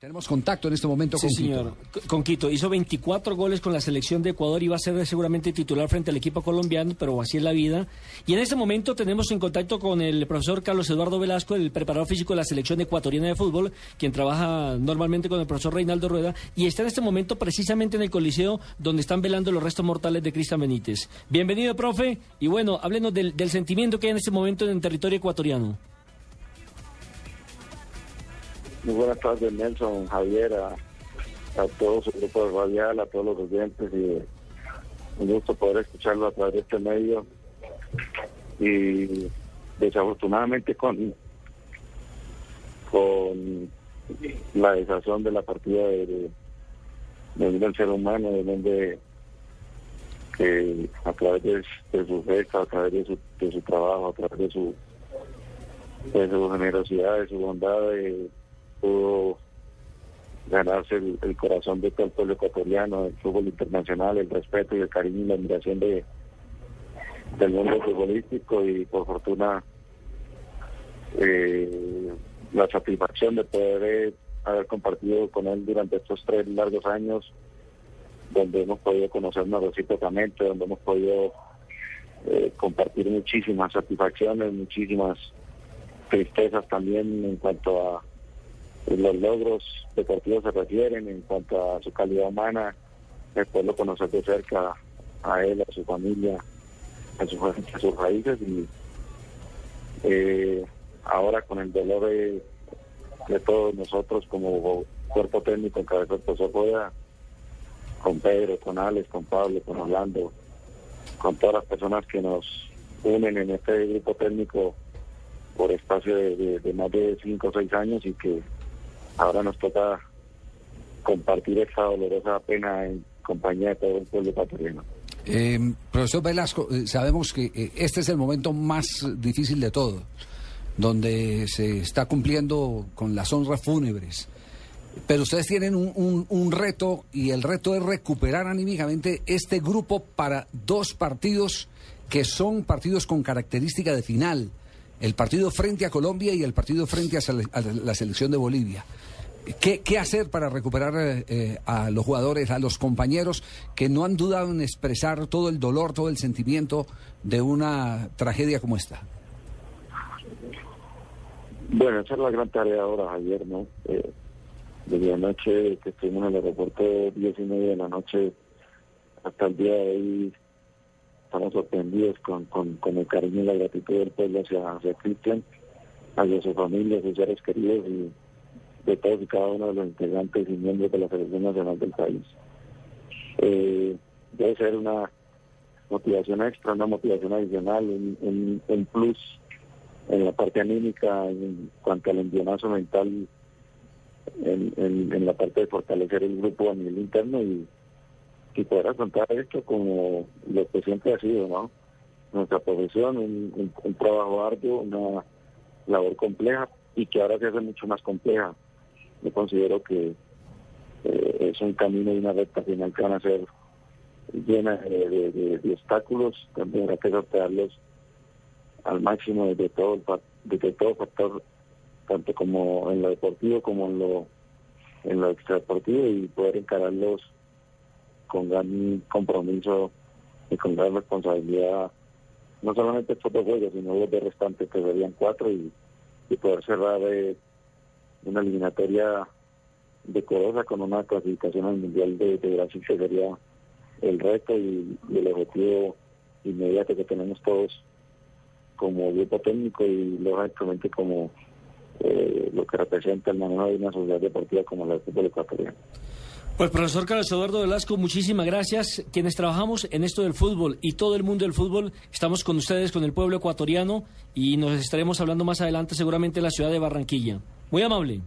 Tenemos contacto en este momento Sí, con señor. Quito. Con Quito. Hizo 24 goles con la selección de Ecuador y va a ser seguramente titular frente al equipo colombiano, pero así es la vida. Y en este momento tenemos en contacto con el profesor Carlos Eduardo Velasco, el preparador físico de la selección ecuatoriana de fútbol, quien trabaja normalmente con el profesor Reinaldo Rueda, y está en este momento precisamente en el coliseo donde están velando los restos mortales de Cristian Benítez. Bienvenido, profe, y bueno, háblenos del, del sentimiento que hay en este momento en el territorio ecuatoriano. Muy buenas tardes, Nelson, Javier, a, a todo su grupo de radial, a todos los oyentes y un gusto poder escucharlo a través de este medio. Y desafortunadamente con, con la desazón de la partida de, de, de ser humano, de donde que a través de, de su gesta, a través de su, de trabajo, a través de su, de su generosidad, de su bondad, pudo ganarse el, corazón de todo el pueblo ecuatoriano, el fútbol internacional, el respeto y el cariño y la admiración de del mundo futbolístico y por fortuna eh, la satisfacción de poder haber compartido con él durante estos tres largos años donde hemos podido conocernos recíprocamente, donde hemos podido eh, compartir muchísimas satisfacciones, muchísimas tristezas también en cuanto a los logros deportivos se refieren, en cuanto a su calidad humana, el poderlo conocer de cerca a él, a su familia, a, su, a sus raíces y eh, ahora con el dolor de, todos nosotros como cuerpo técnico en cabeza del profesor Rueda, con Pedro, con Alex, con Pablo, con Orlando, con todas las personas que nos unen en este grupo técnico por espacio de, de, de más de cinco o seis años y que ahora nos toca compartir esa dolorosa pena en compañía de todo el pueblo ecuatoriano. Eh, profesor Velasco, eh, sabemos que eh, este es el momento más difícil de todo, donde se está cumpliendo con las honras fúnebres. Pero ustedes tienen un, un- reto y el reto es recuperar anímicamente este grupo para dos partidos que son partidos con característica de final. El partido frente a Colombia y el partido frente a, a la selección de Bolivia. ¿Qué, hacer para recuperar eh, eh, a los jugadores, a los compañeros que no han dudado en expresar todo el dolor, todo el sentimiento de una tragedia como esta? Bueno, esa es la gran tarea ahora, Javier, ¿no? Eh, desde anoche que estuvimos en el aeropuerto, diez y media de la noche, hasta el día de hoy, estamos sorprendidos con, con, con el cariño y la gratitud del pueblo hacia, hacia Cristian, hacia su familia, sus seres queridos y de todos y cada uno de los integrantes y miembros de la Selección Nacional del país. Eh, debe ser una motivación extra, una motivación adicional, un, un, un plus en la parte anímica, en cuanto al envionazo mental, en, en, en la parte de fortalecer el grupo a nivel interno y, y poder afrontar esto como lo que siempre ha sido, ¿no? Nuestra profesión, un, un- trabajo arduo, una labor compleja y que ahora se hace mucho más compleja. Yo considero que eh, es un camino y una recta final que van a ser llena de, de- obstáculos, también habrá que sortearlos al máximo desde todo desde todo factor tanto como en lo deportivo como en lo en lo extradeportivo y poder encararlos con gran compromiso y con gran responsabilidad no solamente estos dos juegos sino los de restantes que serían cuatro y, y poder cerrar eh, una eliminatoria decorosa con una clasificación al mundial de, de Brasil que sería el reto y, el objetivo inmediato que tenemos todos como grupo técnico y lógicamente como eh, lo que representa el manejo de una sociedad deportiva como la del fútbol ecuatoriano. Pues profesor Carlos Eduardo Velasco, muchísimas gracias. Quienes trabajamos en esto del fútbol y todo el mundo del fútbol, estamos con ustedes, con el pueblo ecuatoriano y nos estaremos hablando más adelante seguramente en la ciudad de Barranquilla. Muy amable.